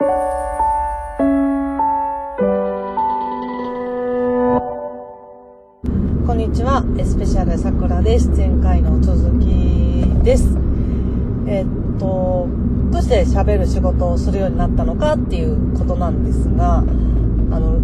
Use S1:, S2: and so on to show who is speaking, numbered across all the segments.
S1: こんにちは、スペシャルさくらです。前回の続きです。え、っと、どうして喋る仕事をするようになったのかっていうことなんですが、あの、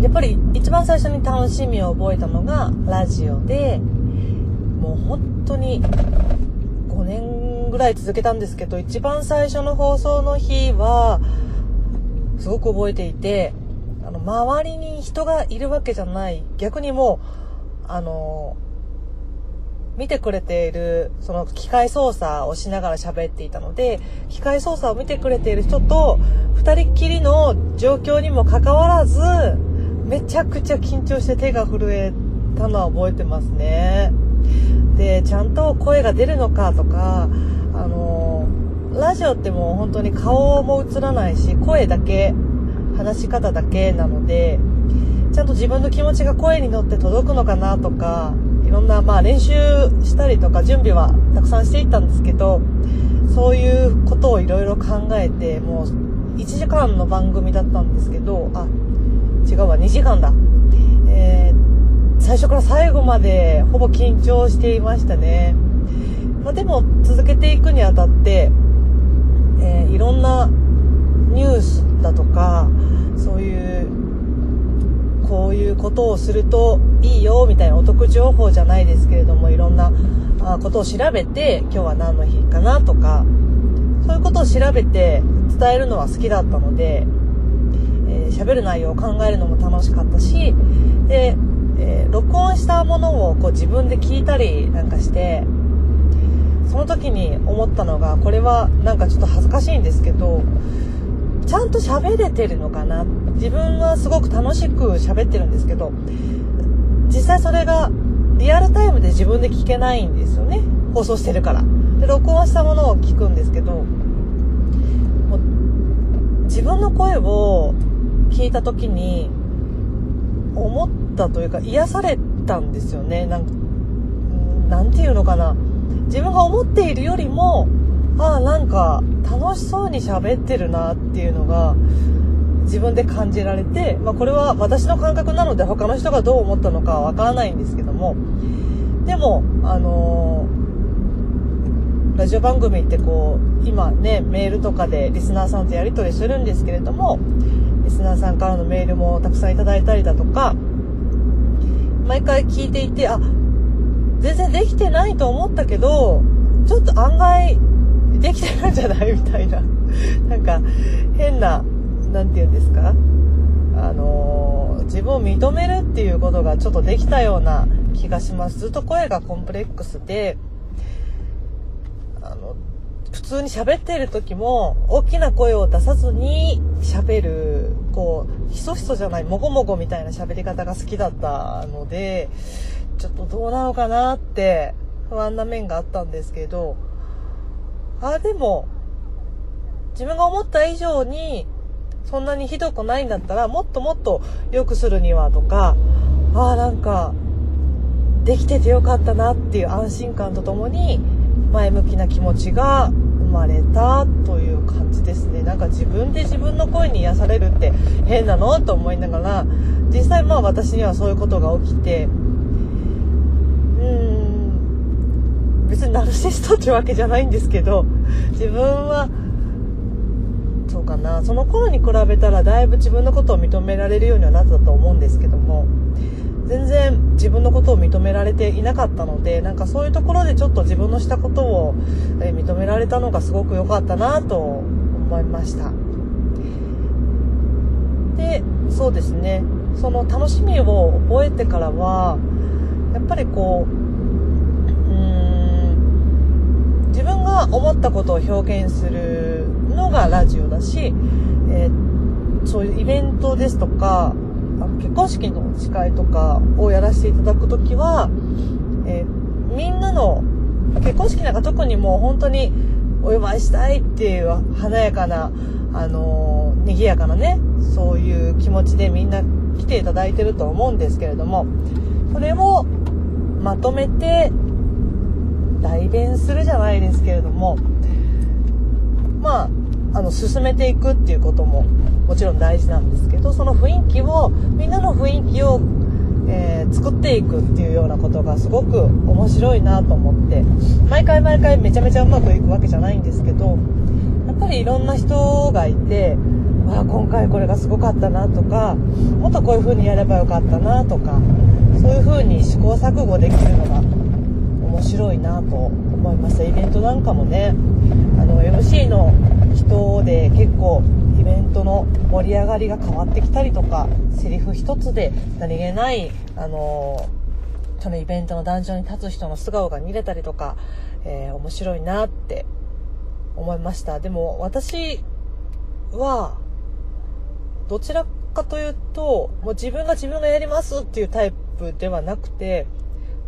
S1: やっぱり一番最初に楽しみを覚えたのがラジオで、もう本当に5年ぐらい続けたんですけど、一番最初の放送の日は、すごく覚えていて、あの、周りに人がいるわけじゃない。逆にもう、あの、見てくれている、その機械操作をしながら喋っていたので、機械操作を見てくれている人と、二人っきりの状況にもかかわらず、めちゃくちゃ緊張して手が震えたのは覚えてますね。で、ちゃんと声が出るのかとか、あの、ラジオってもう本当に顔も映らないし、声だけ、話し方だけなので、ちゃんと自分の気持ちが声に乗って届くのかなとか、いろんな、まあ練習したりとか準備はたくさんしていったんですけど、そういうことをいろいろ考えて、もう1時間の番組だったんですけど、あ、違うわ、2時間だ。えー、最初から最後までほぼ緊張していましたね。まあ、でも続けていくにあたって、えー、いろんなニュースだとかそういうこういうことをするといいよみたいなお得情報じゃないですけれどもいろんなことを調べて今日は何の日かなとかそういうことを調べて伝えるのは好きだったので喋、えー、る内容を考えるのも楽しかったしで、えー、録音したものをこう自分で聞いたりなんかしてその時に思ったのがこれはなんかちょっと恥ずかしいんですけどちゃんと喋れてるのかな？自分はすごく楽しく喋ってるんですけど実際それがリアルタイムで自分で聞けないんですよね。放送してるから。で録音したものを聞くんですけど自分の声を聞いた時に思ったというか癒されたんですよね。なんなんていうのかな？自分が思っているよりもああなんか楽しそうに喋ってるなっていうのが自分で感じられて、まあ、これは私の感覚なので他の人がどう思ったのかはわからないんですけどもでもあのー、ラジオ番組ってこう今ねメールとかでリスナーさんとやり取りするんですけれどもリスナーさんからのメールもたくさんいただいたりだとか毎回聞いていてあ全然できてないと思ったけど、ちょっと案外できてるんじゃないみたいな。なんか変な、なんて言うんですか？あのー、自分を認めるっていうことがちょっとできたような気がします。ずっと声がコンプレックスで、あの、普通に喋ってる時も大きな声を出さずに喋る、こう、ひそひそじゃない、もごもごみたいな喋り方が好きだったので、ちょっとどうなのかなって不安な面があったんですけど、あ、でも、自分が思った以上に、そんなにひどくないんだったら、もっともっと良くするにはとか、ああ、なんか、できててよかったなっていう安心感とともに、前向きな気持ちが生まれたという感じですね。なんか自分で自分の声に癒されるって変なの？と思いながら、実際まあ私にはそういうことが起きて、別にナルシストってわけじゃないんですけど自分はそうかな。その頃に比べたらだいぶ自分のことを認められるようにはなったと思うんですけども全然自分のことを認められていなかったのでなんかそういうところでちょっと自分のしたことを認められたのがすごく良かったなと思いました。でそうですね。その楽しみを覚えてからはやっぱりこう思ったことを表現するのがラジオだし、えー、そういうイベントですとか、結婚式の司会とかをやらせていただくときは、えー、みんなの、結婚式なんか特にもう本当にお祝いしたいっていう華やかな、あのー、賑やかなね、そういう気持ちでみんな来ていただいてると思うんですけれども、それをまとめて代弁するじゃないですけれどもまああの進めていくっていうことももちろん大事なんですけどその雰囲気をみんなの雰囲気を、えー、作っていくっていうようなことがすごく面白いなと思って毎回毎回めちゃめちゃうまくいくわけじゃないんですけどやっぱりいろんな人がいてあ今回これがすごかったなとかもっとこういう風にやればよかったなとかそういう風に試行錯誤できるのが面白いなと思いましたイベントなんかもねあの MC の人で結構イベントの盛り上がりが変わってきたりとかセリフ一つで何気ないあのそのイベントの壇上に立つ人の素顔が見れたりとか、えー、面白いなって思いました。でも私はどちらかというともう自分が自分がやりますっていうタイプではなくて、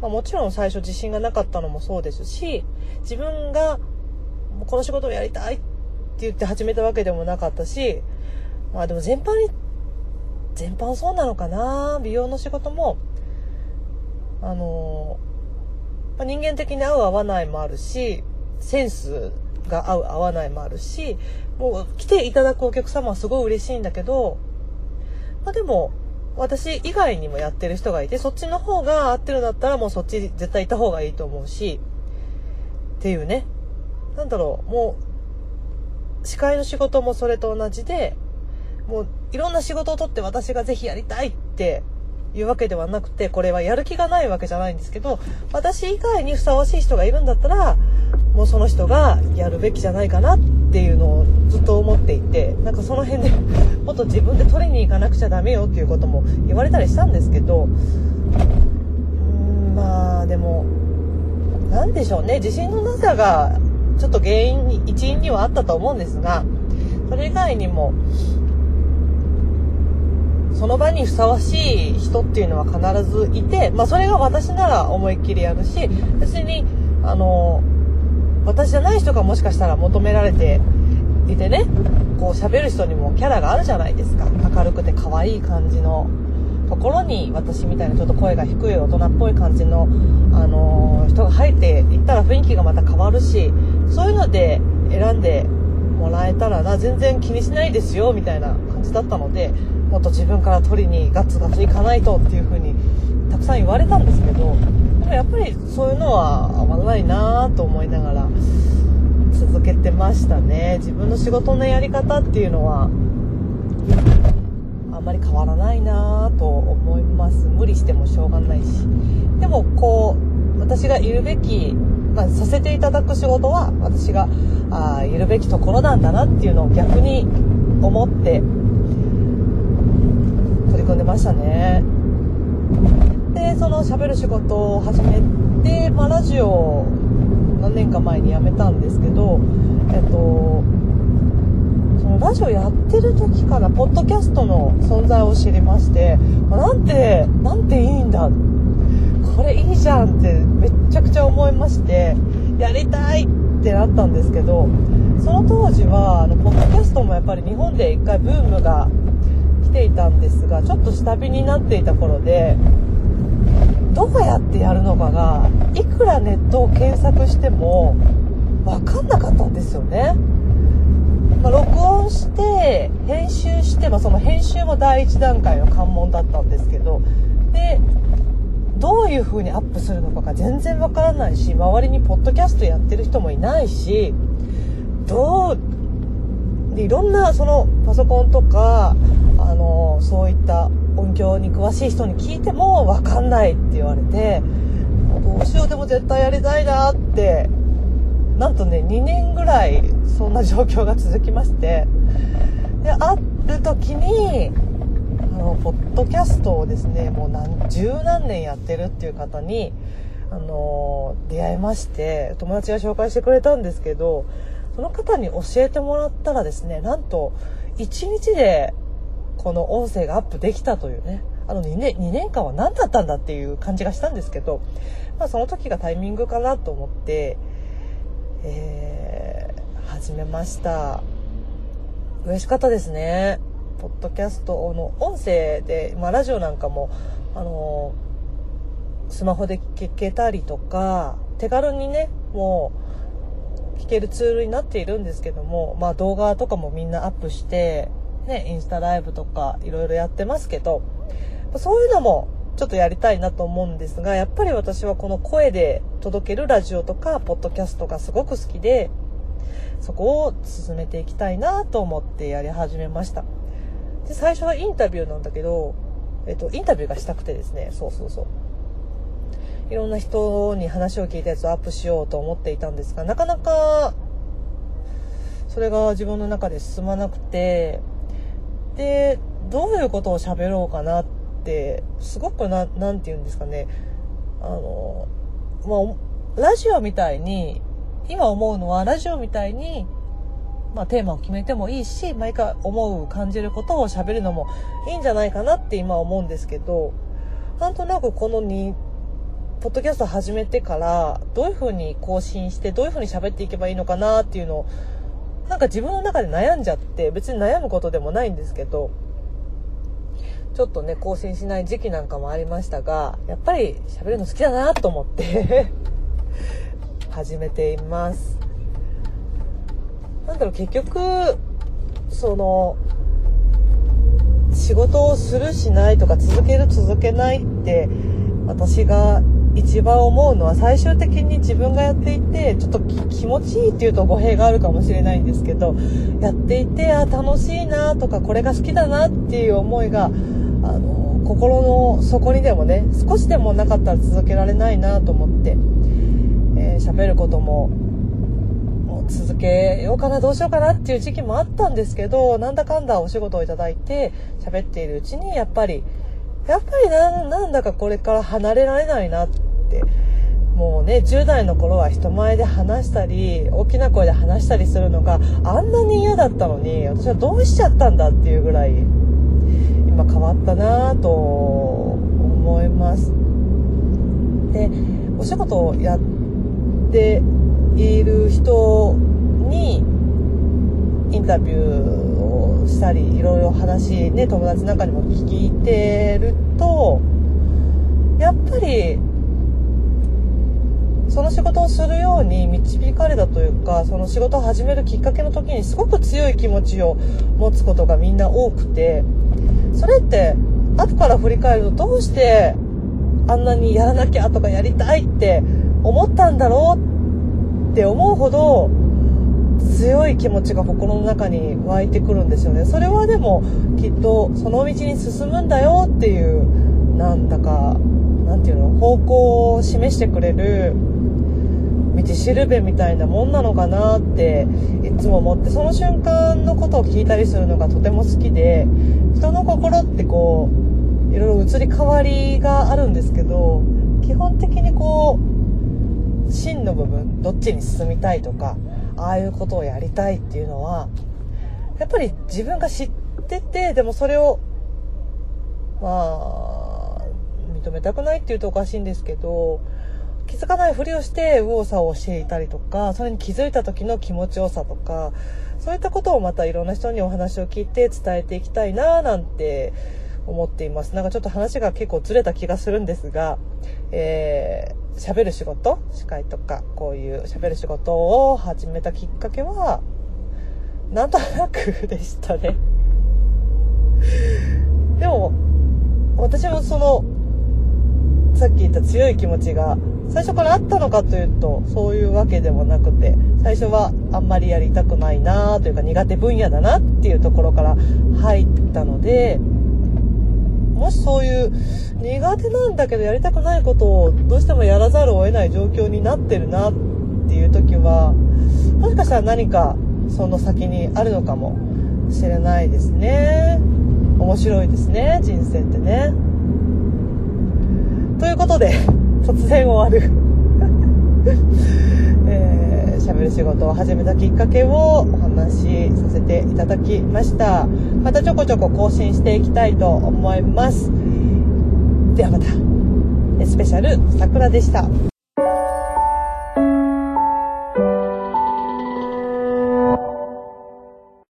S1: まあ、もちろん最初自信がなかったのもそうですし自分がこの仕事をやりたいって言って始めたわけでもなかったしまあでも全般に全般そうなのかな美容の仕事もあのまあ、人間的に合う合わないもあるしセンスが合う合わないもあるしもう来ていただくお客様はすごい嬉しいんだけど、まあでも、私以外にもやってる人がいて、そっちの方が合ってるんだったらもうそっち絶対いた方がいいと思うし、っていうね。なんだろう、もう、司会の仕事もそれと同じで、もういろんな仕事を取って私がぜひやりたいっていうわけではなくて、これはやる気がないわけじゃないんですけど、私以外にふさわしい人がいるんだったら、もうその人がやるべきじゃないかなってていうのをずっと思っていてなんかその辺で もっと自分で取りに行かなくちゃダメよっていうことも言われたりしたんですけどまあでも何でしょうね。自信のなさがちょっと原因に一因にはあったと思うんですがそれ以外にもその場にふさわしい人っていうのは必ずいて、まあ、それが私なら思いっきりやるし別にあの私じゃない人がもしかしたら求められていてねこう喋る人にもキャラがあるじゃないですか。明るくて可愛い感じの。ところに私みたいなちょっと声が低い大人っぽい感じの、あのー、人が入っていったら雰囲気がまた変わるしそういうので選んでもらえたらな全然気にしないですよみたいな感じだったのでもっと自分から取りにガツガツいかないとっていう風にたくさん言われたんですけどもやっぱりそういうのは合わないなと思いながら続けてましたね。自分の仕事のやり方っていうのはあんまり変わらないなと思います。無理してもしょうがないし。でもこう私がいるべき、まあ、させていただく仕事は私があいるべきところなんだなっていうのを逆に思って取り組んでましたね。でその喋る仕事を始めて、まあ、ラジオ何年か前に辞めたんですけどえっとそのラジオやってる時からポッドキャストの存在を知りまして、まあ、なんてなんていいんだ。これいいじゃんってめっちゃくちゃ思いましてやりたいってなったんですけどその当時はあのポッドキャストもやっぱり日本で一回ブームが来ていたんですがちょっと下火になっていた頃でどうやってやるのかがいくらネットを検索しても分かんなかったんですよね。まあ、録音して編集して、まあ、その編集も第一段階の関門だったんですけどでどういう風にアップするのかが全然わからないし周りにポッドキャストやってる人もいないしどうでいろんなそのパソコンとかあのそういった音響に詳しい人に聞いても分かんないって言われてどうしようでも絶対やりたいなってなんとね2年ぐらいそんな状況が続きましてである時にあのポッドキャストをですねもう何十何年やってるっていう方にあの出会いまして友達が紹介してくれたんですけどその方に教えてもらったらですねなんと1日でこの音声がアップできたというね、あの2年 ,2 年間は何だったんだっていう感じがしたんですけど、まあ、その時がタイミングかなと思って、えー、始めました。嬉しかったですね。ポッドキャストの音声で、まあ、ラジオなんかも、あのスマホで聞けたりとか、手軽にね、もう、聞けるツールになっているんですけども、まあ動画とかもみんなアップして、ね、インスタライブとかいろいろやってますけど、そういうのもちょっとやりたいなと思うんですが、やっぱり私はこの声で届けるラジオとか、ポッドキャストがすごく好きで、そこを進めていきたいなと思ってやり始めました。で、最初はインタビューなんだけど、えっと、インタビューがしたくてですね、そうそうそう。いろんな人に話を聞いたやつをアップしようと思っていたんですが、なかなか、それが自分の中で進まなくて、で、どういうことを喋ろうかなって、すごくな、なんて言うんですかね、あの、まあ、ラジオみたいに、今思うのは、ラジオみたいに、まあ、テーマを決めてもいいし、毎回思う、感じることを喋るのもいいんじゃないかなって今思うんですけど、なんとなくこの2、ポッドキャスト始めてから、どういう風に更新して、どういう風に喋っていけばいいのかなっていうのを、なんか自分の中で悩んじゃって、別に悩むことでもないんですけど、ちょっとね、更新しない時期なんかもありましたが、やっぱり喋るの好きだなと思って 始めています。なんだろう、結局、その、仕事をするしないとか続ける続けないって私が一番思うのは最終的に自分がやっていてちょっと気持ちいいっていうと語弊があるかもしれないんですけどやっていてあ楽しいなとかこれが好きだなっていう思いがあの心の底にでもね少しでもなかったら続けられないなと思って喋、えー、ることも続けようかな、どうしようかなっていう時期もあったんですけど、なんだかんだお仕事をいただいて喋っているうちに、やっぱり、やっぱりなんだかこれから離れられないなって。もうね、10代の頃は人前で話したり、大きな声で話したりするのがあんなに嫌だったのに、私はどうしちゃったんだっていうぐらい、今変わったなぁと思います。で、お仕事をやっている人にインタビューをしたりいろいろ話ね友達なんかにも聞いてるとやっぱりその仕事をするように導かれたというかその仕事を始めるきっかけの時にすごく強い気持ちを持つことがみんな多くてそれって後から振り返るとどうしてあんなにやらなきゃとかやりたいって思ったんだろうって思うほど強い気持ちが心の中に湧いてくるんですよね。それはでもきっとその道に進むんだよっていう、なんだか、なんていうの、方向を示してくれる道しるべみたいなもんなのかなっていつも思って、その瞬間のことを聞いたりするのがとても好きで、人の心ってこう、いろいろ移り変わりがあるんですけど、基本的にこう、真の部分どっちに進みたいとかああいうことをやりたいっていうのはやっぱり自分が知っててでもそれをまあ認めたくないっていうとおかしいんですけど気づかないふりをして右往左往していたりとかそれに気づいた時の気持ちよさとかそういったことをまたいろんな人にお話を聞いて伝えていきたいななんて思っています。なんかちょっと話が結構ずれた気がするんですが、えー喋る仕事司会とかこういう喋る仕事を始めたきっかけはなんとなくでしたねでも私もそのさっき言った強い気持ちが最初からあったのかというとそういうわけでもなくて最初はあんまりやりたくないなというか苦手分野だなっていうところから入ったのでもしそういう苦手なんだけどやりたくないことをどうしてもやらざるを得ない状況になってるなっていう時はもしかしたら何かその先にあるのかもしれないですね。面白いですね人生ってね。ということで突然終わる えー、喋る仕事を始めたきっかけをお話しさせていただきました。またちょこちょこ更新していきたいと思います。ではまた。スペシャル桜でした。